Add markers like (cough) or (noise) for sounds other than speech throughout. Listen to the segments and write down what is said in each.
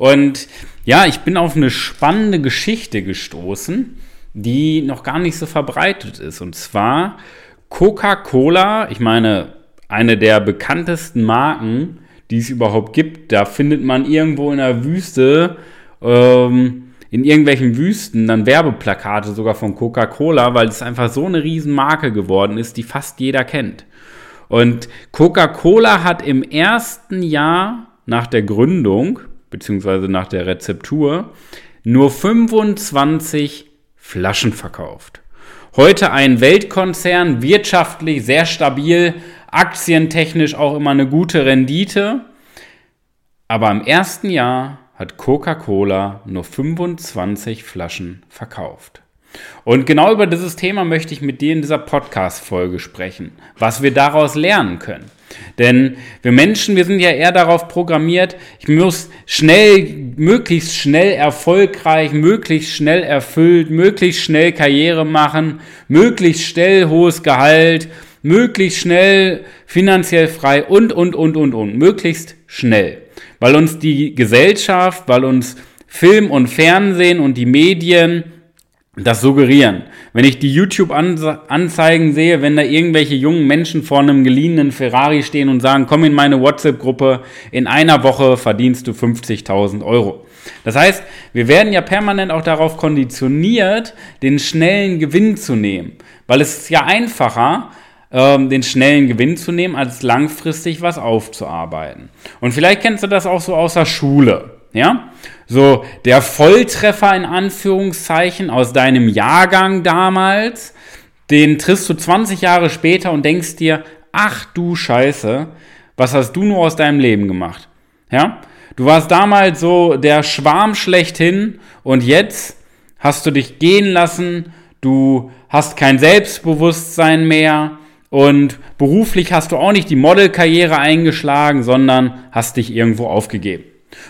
Und ja, ich bin auf eine spannende Geschichte gestoßen, die noch gar nicht so verbreitet ist. Und zwar Coca-Cola, ich meine, eine der bekanntesten Marken, die es überhaupt gibt. Da findet man irgendwo in der Wüste, ähm, in irgendwelchen Wüsten, dann Werbeplakate sogar von Coca-Cola, weil es einfach so eine Riesenmarke geworden ist, die fast jeder kennt. Und Coca-Cola hat im ersten Jahr nach der Gründung, beziehungsweise nach der Rezeptur, nur 25 Flaschen verkauft. Heute ein Weltkonzern, wirtschaftlich sehr stabil, aktientechnisch auch immer eine gute Rendite. Aber im ersten Jahr hat Coca-Cola nur 25 Flaschen verkauft. Und genau über dieses Thema möchte ich mit dir in dieser Podcast-Folge sprechen, was wir daraus lernen können. Denn wir Menschen, wir sind ja eher darauf programmiert, ich muss schnell, möglichst schnell erfolgreich, möglichst schnell erfüllt, möglichst schnell Karriere machen, möglichst schnell hohes Gehalt, möglichst schnell finanziell frei und, und, und, und, und, möglichst schnell. Weil uns die Gesellschaft, weil uns Film und Fernsehen und die Medien das suggerieren. Wenn ich die YouTube-Anzeigen sehe, wenn da irgendwelche jungen Menschen vor einem geliehenen Ferrari stehen und sagen, komm in meine WhatsApp-Gruppe, in einer Woche verdienst du 50.000 Euro. Das heißt, wir werden ja permanent auch darauf konditioniert, den schnellen Gewinn zu nehmen. Weil es ist ja einfacher, ähm, den schnellen Gewinn zu nehmen, als langfristig was aufzuarbeiten. Und vielleicht kennst du das auch so aus der Schule. Ja? So, der Volltreffer in Anführungszeichen aus deinem Jahrgang damals, den triffst du 20 Jahre später und denkst dir, ach du Scheiße, was hast du nur aus deinem Leben gemacht? Ja? Du warst damals so der Schwarm schlechthin und jetzt hast du dich gehen lassen, du hast kein Selbstbewusstsein mehr und beruflich hast du auch nicht die Modelkarriere eingeschlagen, sondern hast dich irgendwo aufgegeben.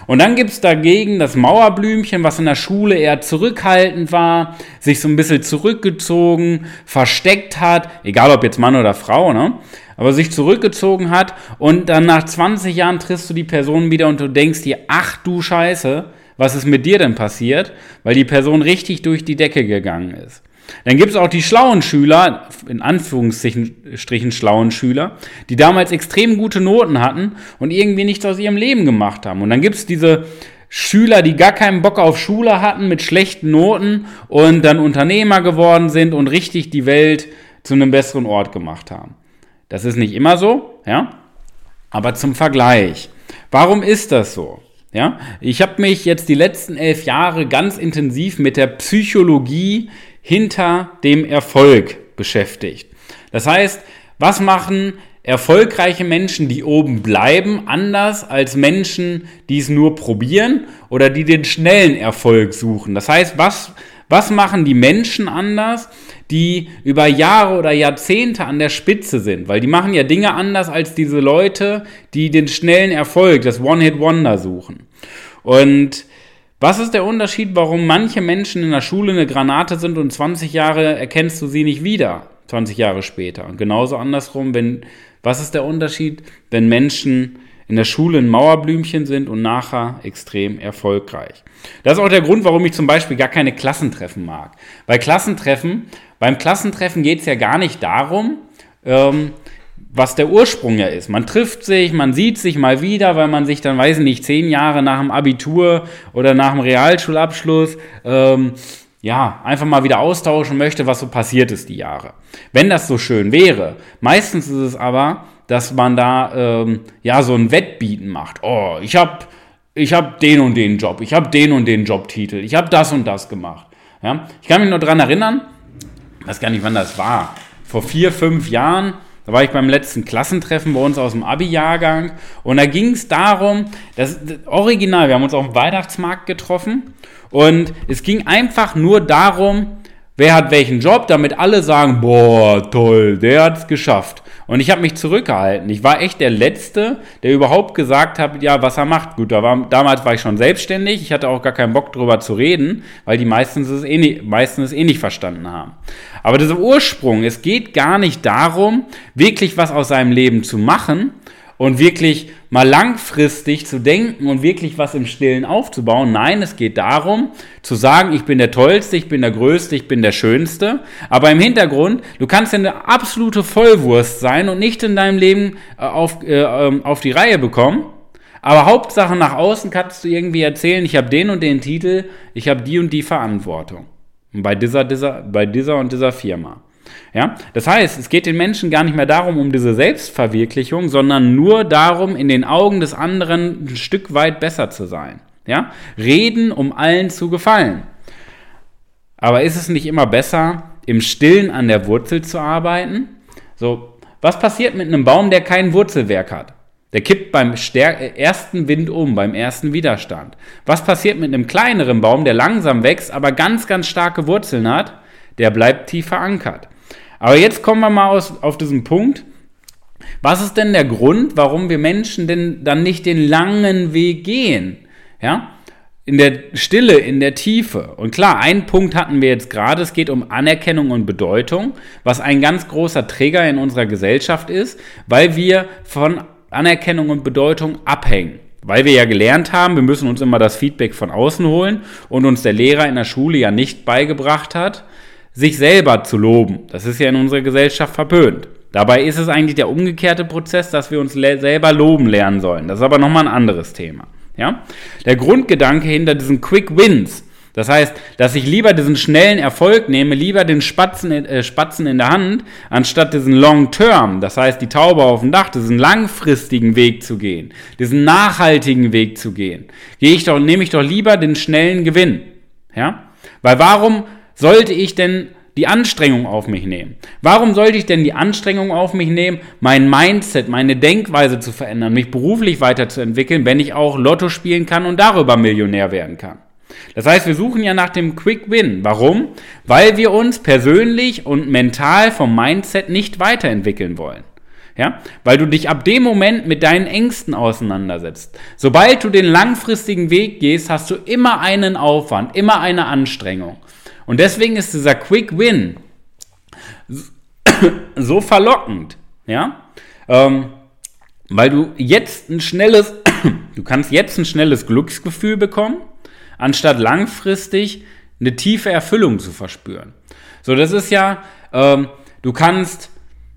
Und dann gibt's dagegen das Mauerblümchen, was in der Schule eher zurückhaltend war, sich so ein bisschen zurückgezogen, versteckt hat, egal ob jetzt Mann oder Frau, ne? aber sich zurückgezogen hat und dann nach 20 Jahren triffst du die Person wieder und du denkst dir, ach du Scheiße, was ist mit dir denn passiert? Weil die Person richtig durch die Decke gegangen ist. Dann gibt es auch die schlauen Schüler, in Anführungsstrichen schlauen Schüler, die damals extrem gute Noten hatten und irgendwie nichts aus ihrem Leben gemacht haben. Und dann gibt es diese Schüler, die gar keinen Bock auf Schule hatten mit schlechten Noten und dann Unternehmer geworden sind und richtig die Welt zu einem besseren Ort gemacht haben. Das ist nicht immer so, ja, aber zum Vergleich. Warum ist das so? Ja, ich habe mich jetzt die letzten elf Jahre ganz intensiv mit der Psychologie hinter dem Erfolg beschäftigt. Das heißt, was machen erfolgreiche Menschen, die oben bleiben, anders als Menschen, die es nur probieren oder die den schnellen Erfolg suchen? Das heißt, was, was machen die Menschen anders, die über Jahre oder Jahrzehnte an der Spitze sind? Weil die machen ja Dinge anders als diese Leute, die den schnellen Erfolg, das One-Hit-Wonder suchen. Und was ist der Unterschied, warum manche Menschen in der Schule eine Granate sind und 20 Jahre erkennst du sie nicht wieder, 20 Jahre später? Und genauso andersrum, wenn, was ist der Unterschied, wenn Menschen in der Schule ein Mauerblümchen sind und nachher extrem erfolgreich? Das ist auch der Grund, warum ich zum Beispiel gar keine Klassentreffen mag. Bei Klassentreffen, beim Klassentreffen geht es ja gar nicht darum, ähm, was der Ursprung ja ist. Man trifft sich, man sieht sich mal wieder, weil man sich dann, weiß ich nicht, zehn Jahre nach dem Abitur oder nach dem Realschulabschluss ähm, ja, einfach mal wieder austauschen möchte, was so passiert ist die Jahre. Wenn das so schön wäre. Meistens ist es aber, dass man da ähm, ja so ein Wettbieten macht. Oh, ich habe ich hab den und den Job, ich habe den und den Jobtitel, ich habe das und das gemacht. Ja? Ich kann mich nur daran erinnern, weiß gar nicht, wann das war. Vor vier, fünf Jahren Da war ich beim letzten Klassentreffen bei uns aus dem Abi-Jahrgang. Und da ging es darum, das, das Original, wir haben uns auf dem Weihnachtsmarkt getroffen. Und es ging einfach nur darum, wer hat welchen Job, damit alle sagen, boah, toll, der hat es geschafft. Und ich habe mich zurückgehalten. Ich war echt der Letzte, der überhaupt gesagt hat, ja, was er macht. Gut, da war, damals war ich schon selbstständig. Ich hatte auch gar keinen Bock drüber zu reden, weil die meistens es eh nicht, meistens es eh nicht verstanden haben. Aber dieser Ursprung, es geht gar nicht darum, wirklich was aus seinem Leben zu machen, und wirklich mal langfristig zu denken und wirklich was im Stillen aufzubauen. Nein, es geht darum, zu sagen, ich bin der Tollste, ich bin der Größte, ich bin der Schönste. Aber im Hintergrund, du kannst eine absolute Vollwurst sein und nicht in deinem Leben äh, auf, äh, ähm, auf die Reihe bekommen. Aber Hauptsache nach außen kannst du irgendwie erzählen, ich habe den und den Titel, ich habe die und die Verantwortung. Bei dieser, dieser, bei dieser und dieser Firma. Ja? Das heißt, es geht den Menschen gar nicht mehr darum, um diese Selbstverwirklichung, sondern nur darum, in den Augen des anderen ein Stück weit besser zu sein. Ja? Reden, um allen zu gefallen. Aber ist es nicht immer besser, im Stillen an der Wurzel zu arbeiten? So, was passiert mit einem Baum, der kein Wurzelwerk hat? Der kippt beim ersten Wind um, beim ersten Widerstand. Was passiert mit einem kleineren Baum, der langsam wächst, aber ganz, ganz starke Wurzeln hat? Der bleibt tief verankert. Aber jetzt kommen wir mal aus, auf diesen Punkt. Was ist denn der Grund, warum wir Menschen denn dann nicht den langen Weg gehen? Ja? In der Stille, in der Tiefe. Und klar, einen Punkt hatten wir jetzt gerade. Es geht um Anerkennung und Bedeutung, was ein ganz großer Träger in unserer Gesellschaft ist, weil wir von Anerkennung und Bedeutung abhängen. Weil wir ja gelernt haben, wir müssen uns immer das Feedback von außen holen und uns der Lehrer in der Schule ja nicht beigebracht hat, sich selber zu loben. Das ist ja in unserer Gesellschaft verpönt. Dabei ist es eigentlich der umgekehrte Prozess, dass wir uns selber loben lernen sollen. Das ist aber nochmal ein anderes Thema. Ja? Der Grundgedanke hinter diesen Quick Wins, das heißt, dass ich lieber diesen schnellen Erfolg nehme, lieber den Spatzen, äh, Spatzen in der Hand, anstatt diesen Long Term, das heißt die Taube auf dem Dach, diesen langfristigen Weg zu gehen, diesen nachhaltigen Weg zu gehen, gehe ich doch, nehme ich doch lieber den schnellen Gewinn. Ja? Weil warum sollte ich denn die Anstrengung auf mich nehmen? Warum sollte ich denn die Anstrengung auf mich nehmen, mein Mindset, meine Denkweise zu verändern, mich beruflich weiterzuentwickeln, wenn ich auch Lotto spielen kann und darüber Millionär werden kann? Das heißt, wir suchen ja nach dem Quick Win. Warum? Weil wir uns persönlich und mental vom Mindset nicht weiterentwickeln wollen. Ja? Weil du dich ab dem Moment mit deinen Ängsten auseinandersetzt. Sobald du den langfristigen Weg gehst, hast du immer einen Aufwand, immer eine Anstrengung. Und deswegen ist dieser Quick Win (coughs) so verlockend, ja, ähm, weil du jetzt ein schnelles, (coughs) du kannst jetzt ein schnelles Glücksgefühl bekommen, anstatt langfristig eine tiefe Erfüllung zu verspüren. So, das ist ja, ähm, du kannst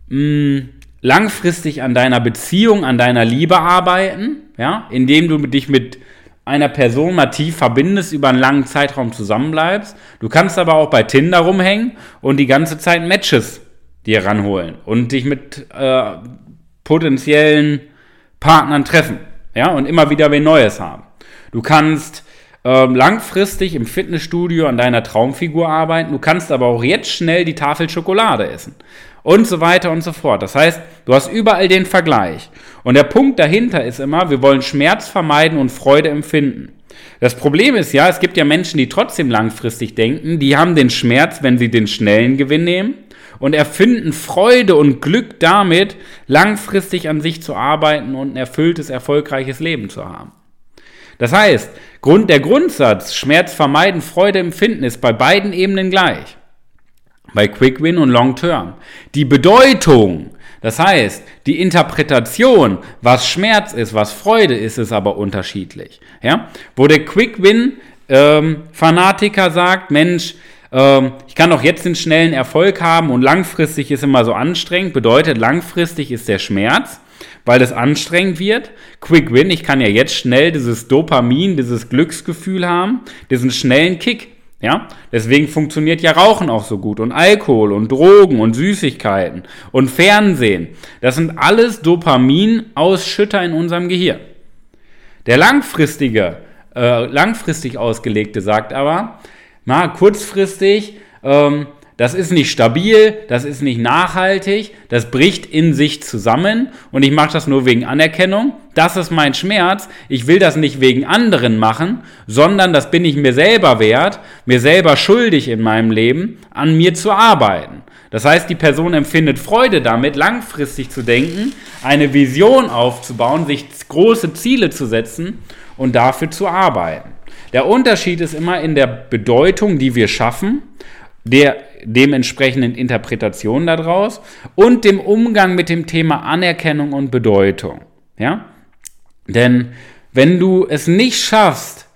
mh, mm, langfristig an deiner Beziehung, an deiner Liebe arbeiten, ja, indem du dich mit einer Person mal tief verbindest, über einen langen Zeitraum zusammenbleibst. Du kannst aber auch bei Tinder rumhängen und die ganze Zeit Matches dir ranholen und dich mit äh, potenziellen Partnern treffen. Ja, und immer wieder wen Neues haben. Du kannst äh, langfristig im Fitnessstudio an deiner Traumfigur arbeiten. Du kannst aber auch jetzt schnell die Tafel Schokolade essen und so weiter und so fort. Das heißt, du hast überall den Vergleich. Und der Punkt dahinter ist immer, wir wollen Schmerz vermeiden und Freude empfinden. Das Problem ist ja, es gibt ja Menschen, die trotzdem langfristig denken, die haben den Schmerz, wenn sie den schnellen Gewinn nehmen und erfinden Freude und Glück damit, langfristig an sich zu arbeiten und ein erfülltes, erfolgreiches Leben zu haben. Das heißt, Grund, der Grundsatz Schmerz vermeiden, Freude empfinden ist bei beiden Ebenen gleich bei Quick Win und Long Term. Die Bedeutung, das heißt, die Interpretation, was Schmerz ist, was Freude ist, ist aber unterschiedlich. Ja? Wo der Quick Win ähm, Fanatiker sagt, Mensch, ähm, ich kann doch jetzt den schnellen Erfolg haben und langfristig ist immer so anstrengend, bedeutet langfristig ist der Schmerz, weil es anstrengend wird. Quick Win, ich kann ja jetzt schnell dieses Dopamin, dieses Glücksgefühl haben, diesen schnellen Kick. Ja, deswegen funktioniert ja Rauchen auch so gut und Alkohol und Drogen und Süßigkeiten und Fernsehen. Das sind alles Dopaminausschütter in unserem Gehirn. Der langfristige, äh, langfristig ausgelegte sagt aber, na, kurzfristig ähm, das ist nicht stabil, das ist nicht nachhaltig, das bricht in sich zusammen und ich mache das nur wegen Anerkennung. Das ist mein Schmerz. Ich will das nicht wegen anderen machen, sondern das bin ich mir selber wert, mir selber schuldig in meinem Leben, an mir zu arbeiten. Das heißt, die Person empfindet Freude damit, langfristig zu denken, eine Vision aufzubauen, sich große Ziele zu setzen und dafür zu arbeiten. Der Unterschied ist immer in der Bedeutung, die wir schaffen der dementsprechenden Interpretation daraus und dem Umgang mit dem Thema Anerkennung und Bedeutung. Ja? Denn wenn du es nicht schaffst,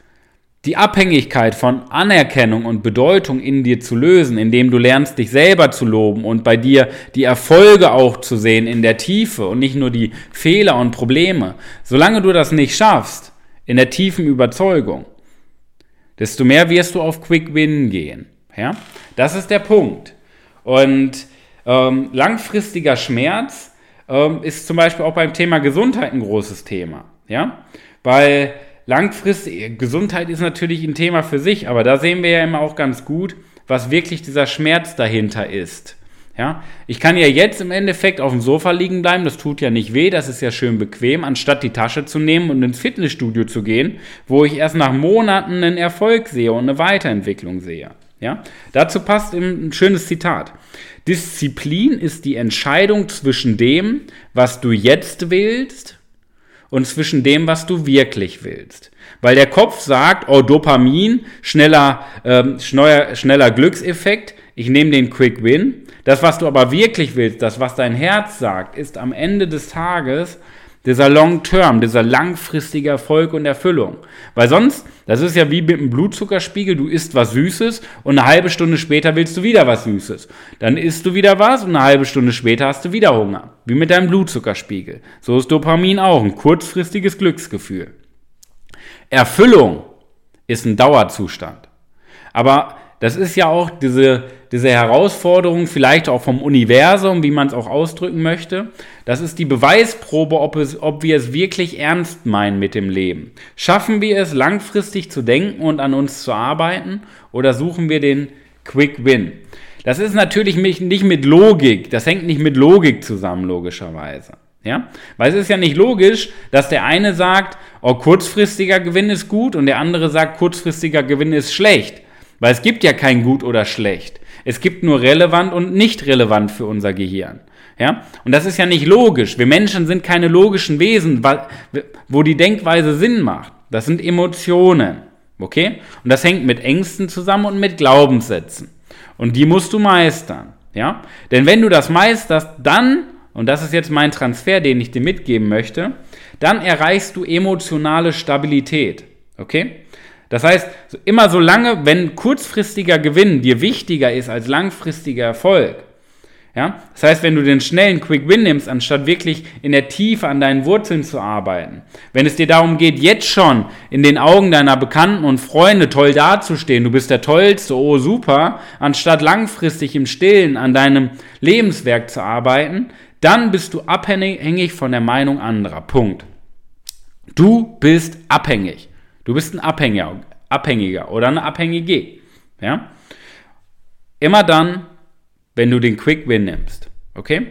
die Abhängigkeit von Anerkennung und Bedeutung in dir zu lösen, indem du lernst, dich selber zu loben und bei dir die Erfolge auch zu sehen in der Tiefe und nicht nur die Fehler und Probleme, solange du das nicht schaffst, in der tiefen Überzeugung, desto mehr wirst du auf Quick Win gehen. Ja? Das ist der Punkt. Und ähm, langfristiger Schmerz ähm, ist zum Beispiel auch beim Thema Gesundheit ein großes Thema. Ja? Weil langfristig, Gesundheit ist natürlich ein Thema für sich, aber da sehen wir ja immer auch ganz gut, was wirklich dieser Schmerz dahinter ist. Ja, ich kann ja jetzt im Endeffekt auf dem Sofa liegen bleiben, das tut ja nicht weh, das ist ja schön bequem, anstatt die Tasche zu nehmen und ins Fitnessstudio zu gehen, wo ich erst nach Monaten einen Erfolg sehe und eine Weiterentwicklung sehe. Ja? Dazu passt ein schönes Zitat. Disziplin ist die Entscheidung zwischen dem, was du jetzt willst und zwischen dem, was du wirklich willst. Weil der Kopf sagt, oh, Dopamin, schneller, ähm, schneller, schneller Glückseffekt, ich nehme den Quick Win. Das, was du aber wirklich willst, das, was dein Herz sagt, ist am Ende des Tages dieser Long Term, dieser langfristige Erfolg und Erfüllung. Weil sonst, das ist ja wie mit dem Blutzuckerspiegel, du isst was Süßes und eine halbe Stunde später willst du wieder was Süßes. Dann isst du wieder was und eine halbe Stunde später hast du wieder Hunger. Wie mit deinem Blutzuckerspiegel. So ist Dopamin auch ein kurzfristiges Glücksgefühl. Erfüllung ist ein Dauerzustand. Aber das ist ja auch diese, diese Herausforderung, vielleicht auch vom Universum, wie man es auch ausdrücken möchte. Das ist die Beweisprobe, ob, es, ob wir es wirklich ernst meinen mit dem Leben. Schaffen wir es, langfristig zu denken und an uns zu arbeiten oder suchen wir den Quick Win? Das ist natürlich nicht mit Logik, das hängt nicht mit Logik zusammen, logischerweise. Ja? Weil es ist ja nicht logisch, dass der eine sagt, oh, kurzfristiger Gewinn ist gut und der andere sagt, kurzfristiger Gewinn ist schlecht. Weil es gibt ja kein gut oder schlecht. Es gibt nur relevant und nicht relevant für unser Gehirn. Ja? Und das ist ja nicht logisch. Wir Menschen sind keine logischen Wesen, wo die Denkweise Sinn macht. Das sind Emotionen. Okay? Und das hängt mit Ängsten zusammen und mit Glaubenssätzen. Und die musst du meistern. Ja? Denn wenn du das meisterst, dann, und das ist jetzt mein Transfer, den ich dir mitgeben möchte, dann erreichst du emotionale Stabilität. Okay? Das heißt, immer so lange, wenn kurzfristiger Gewinn dir wichtiger ist als langfristiger Erfolg, ja, das heißt, wenn du den schnellen Quick Win nimmst, anstatt wirklich in der Tiefe an deinen Wurzeln zu arbeiten, wenn es dir darum geht, jetzt schon in den Augen deiner Bekannten und Freunde toll dazustehen, du bist der Tollste, oh super, anstatt langfristig im Stillen an deinem Lebenswerk zu arbeiten, dann bist du abhängig von der Meinung anderer. Punkt. Du bist abhängig. Du bist ein Abhängiger, Abhängiger oder eine Abhängige. Ja? Immer dann, wenn du den Quick Win nimmst. Okay?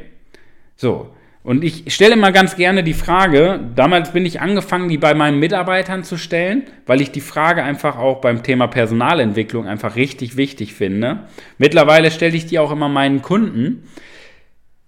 So. Und ich stelle mal ganz gerne die Frage, damals bin ich angefangen, die bei meinen Mitarbeitern zu stellen, weil ich die Frage einfach auch beim Thema Personalentwicklung einfach richtig wichtig finde. Mittlerweile stelle ich die auch immer meinen Kunden.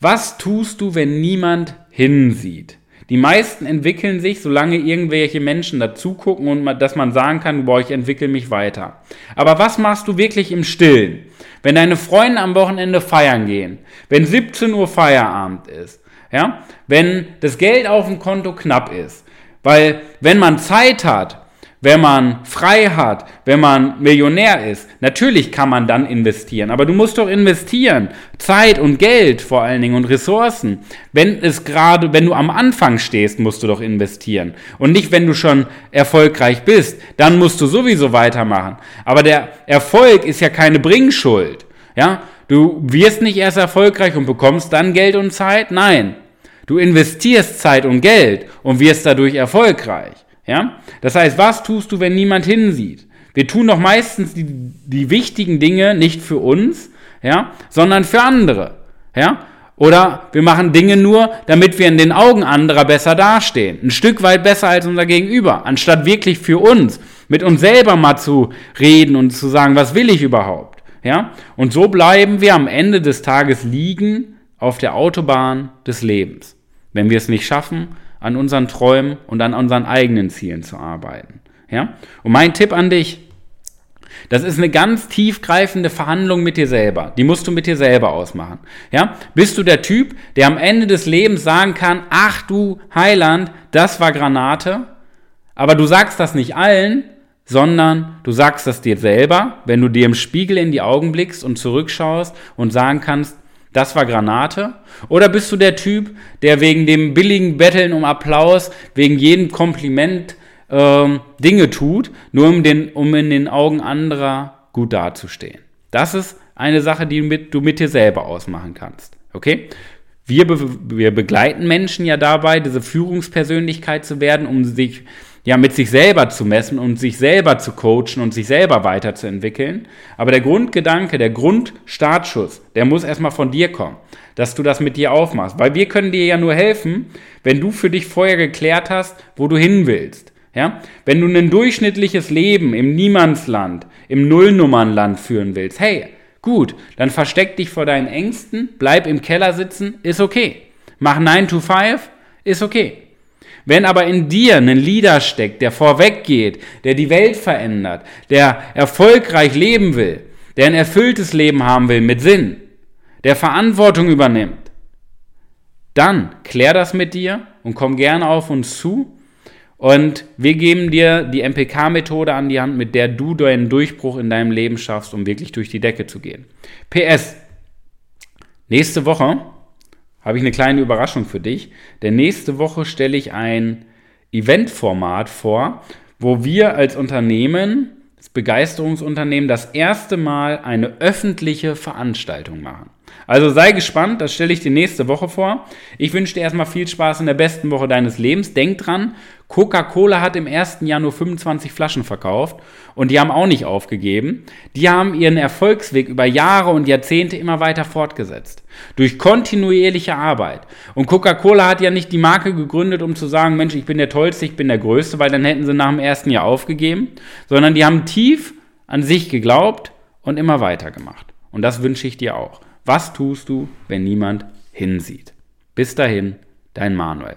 Was tust du, wenn niemand hinsieht? Die meisten entwickeln sich, solange irgendwelche Menschen dazugucken und dass man sagen kann, boah, ich entwickle mich weiter. Aber was machst du wirklich im Stillen? Wenn deine Freunde am Wochenende feiern gehen, wenn 17 Uhr Feierabend ist, ja, wenn das Geld auf dem Konto knapp ist, weil wenn man Zeit hat, wenn man frei hat, wenn man Millionär ist. Natürlich kann man dann investieren, aber du musst doch investieren. Zeit und Geld vor allen Dingen und Ressourcen. Wenn es gerade, wenn du am Anfang stehst, musst du doch investieren. Und nicht, wenn du schon erfolgreich bist. Dann musst du sowieso weitermachen. Aber der Erfolg ist ja keine Bringschuld. Ja? Du wirst nicht erst erfolgreich und bekommst dann Geld und Zeit. Nein. Du investierst Zeit und Geld und wirst dadurch erfolgreich. Ja? Das heißt, was tust du, wenn niemand hinsieht? Wir tun doch meistens die, die wichtigen Dinge nicht für uns, ja, sondern für andere, ja. Oder wir machen Dinge nur, damit wir in den Augen anderer besser dastehen. Ein Stück weit besser als unser Gegenüber. Anstatt wirklich für uns, mit uns selber mal zu reden und zu sagen, was will ich überhaupt? Ja? Und so bleiben wir am Ende des Tages liegen auf der Autobahn des Lebens. Wenn wir es nicht schaffen, an unseren Träumen und an unseren eigenen Zielen zu arbeiten. Ja? Und mein Tipp an dich, das ist eine ganz tiefgreifende Verhandlung mit dir selber. Die musst du mit dir selber ausmachen. Ja? Bist du der Typ, der am Ende des Lebens sagen kann, ach du Heiland, das war Granate, aber du sagst das nicht allen, sondern du sagst das dir selber, wenn du dir im Spiegel in die Augen blickst und zurückschaust und sagen kannst, das war Granate? Oder bist du der Typ, der wegen dem billigen Betteln um Applaus, wegen jedem Kompliment ähm, Dinge tut, nur um, den, um in den Augen anderer gut dazustehen. Das ist eine Sache, die mit, du mit dir selber ausmachen kannst. Okay? Wir, be wir begleiten Menschen ja dabei, diese Führungspersönlichkeit zu werden, um sich ja mit sich selber zu messen und sich selber zu coachen und sich selber weiterzuentwickeln. Aber der Grundgedanke, der Grundstartschuss, der muss erstmal von dir kommen, dass du das mit dir aufmachst. Weil wir können dir ja nur helfen, wenn du für dich vorher geklärt hast, wo du hin willst. Ja? Wenn du ein durchschnittliches Leben im Niemandsland, im Nullnummernland führen willst, hey, gut, dann versteck dich vor deinen Ängsten, bleib im Keller sitzen, ist okay. Mach 9 to 5, ist okay. Wenn aber in dir ein Leader steckt, der vorweggeht, der die Welt verändert, der erfolgreich leben will, der ein erfülltes Leben haben will mit Sinn, der Verantwortung übernimmt, dann klär das mit dir und komm gerne auf uns zu und wir geben dir die MPK-Methode an die Hand, mit der du deinen Durchbruch in deinem Leben schaffst, um wirklich durch die Decke zu gehen. PS. Nächste Woche habe ich eine kleine Überraschung für dich, denn nächste Woche stelle ich ein Eventformat vor, wo wir als Unternehmen, das Begeisterungsunternehmen, das erste Mal eine öffentliche Veranstaltung machen. Also sei gespannt, das stelle ich dir nächste Woche vor. Ich wünsche dir erstmal viel Spaß in der besten Woche deines Lebens. Denk dran, Coca-Cola hat im ersten Jahr nur 25 Flaschen verkauft und die haben auch nicht aufgegeben. Die haben ihren Erfolgsweg über Jahre und Jahrzehnte immer weiter fortgesetzt. Durch kontinuierliche Arbeit. Und Coca-Cola hat ja nicht die Marke gegründet, um zu sagen, Mensch, ich bin der Tollste, ich bin der Größte, weil dann hätten sie nach dem ersten Jahr aufgegeben, sondern die haben tief an sich geglaubt und immer weitergemacht. Und das wünsche ich dir auch. Was tust du, wenn niemand hinsieht? Bis dahin, dein Manuel.